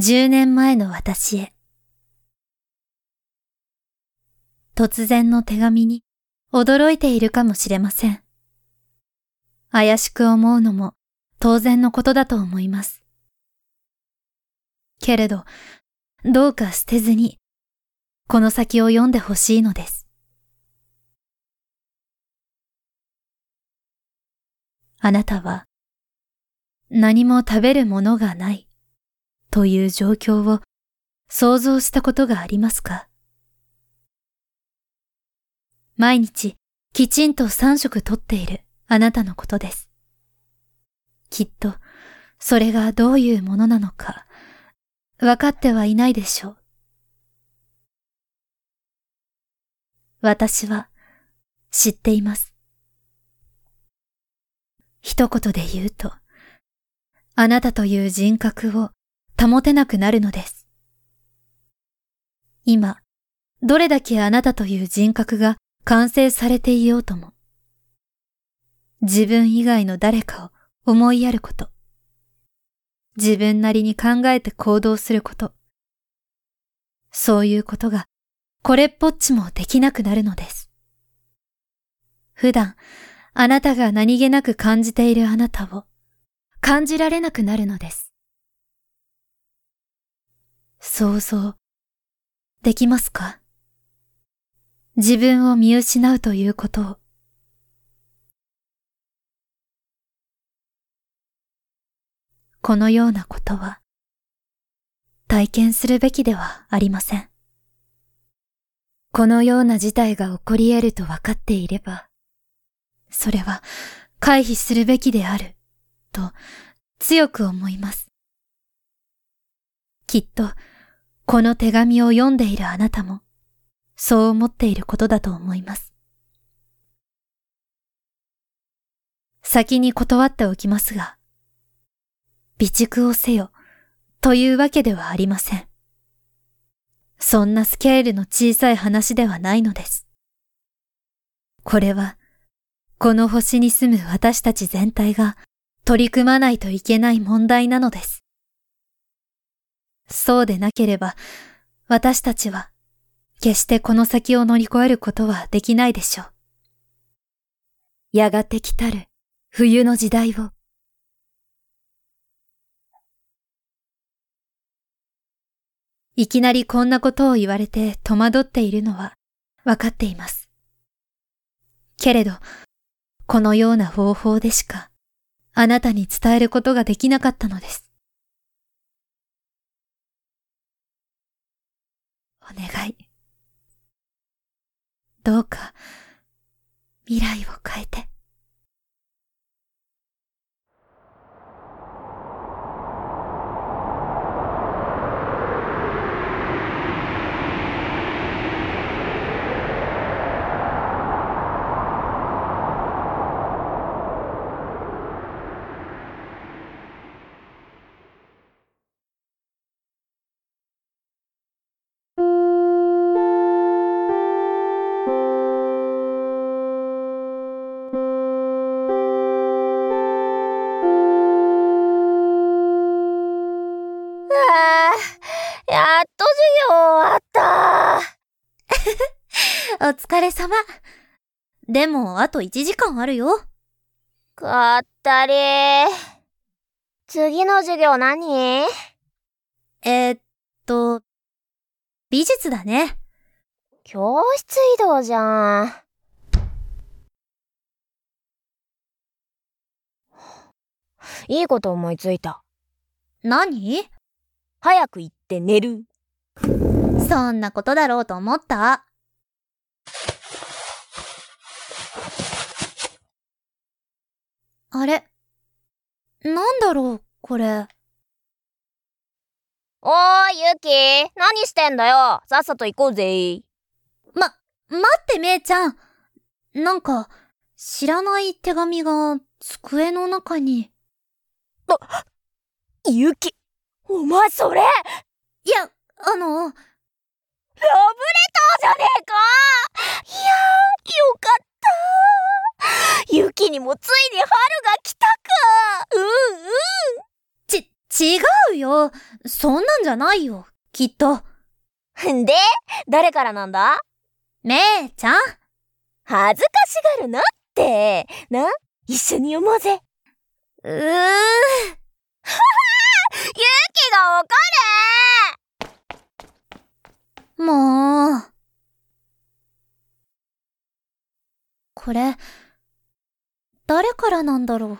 10年前の私へ。突然の手紙に驚いているかもしれません。怪しく思うのも当然のことだと思います。けれど、どうか捨てずに、この先を読んでほしいのです。あなたは、何も食べるものがないという状況を想像したことがありますか？毎日きちんと3食とっているあなたのことです。きっとそれがどういうものなのか分かってはいないでしょう。私は知っています。一言で言うと、あなたという人格を保てなくなるのです。今、どれだけあなたという人格が完成されていようとも、自分以外の誰かを思いやること、自分なりに考えて行動すること、そういうことがこれっぽっちもできなくなるのです。普段、あなたが何気なく感じているあなたを感じられなくなるのです。想像できますか？自分を見失うということを。このようなことは体験するべきではありません。このような事態が起こり得ると分かっていれば、それは回避するべきである、と強く思います。きっと、この手紙を読んでいるあなたも、そう思っていることだと思います。先に断っておきますが、備蓄をせよ、というわけではありません。そんなスケールの小さい話ではないのです。これは、この星に住む私たち全体が取り組まないといけない問題なのです。そうでなければ、私たちは決してこの先を乗り越えることはできないでしょう。やがて来たる冬の時代を。いきなりこんなことを言われて戸惑っているのはわかっています。けれど、このような方法でしか、あなたに伝えることができなかったのです。お願い。どうか、未来を変えて。お疲れ様。でも、あと1時間あるよ。かったり次の授業何？えー、っと、美術だね。教室移動じゃん。いいこと思いついた。何？早く行って寝る。そんなことだろうと思った。あれ？なんだろう、これ。おーい、ゆき何してんだよ。さっさと行こうぜ。ま、待ってめいちゃん。なんか、知らない手紙が机の中に。あ、ゆきお前それ。いや、あの、ラブレターじゃねえか。いやー、よかった雪にもついに春が来たかうんうんち、違うよ。そんなんじゃないよ。きっと。んで、誰からなんだ？めいちゃん恥ずかしがるなって。な、一緒に読もうぜ。うー。勇気がわかもう。これ、誰からなんだろう？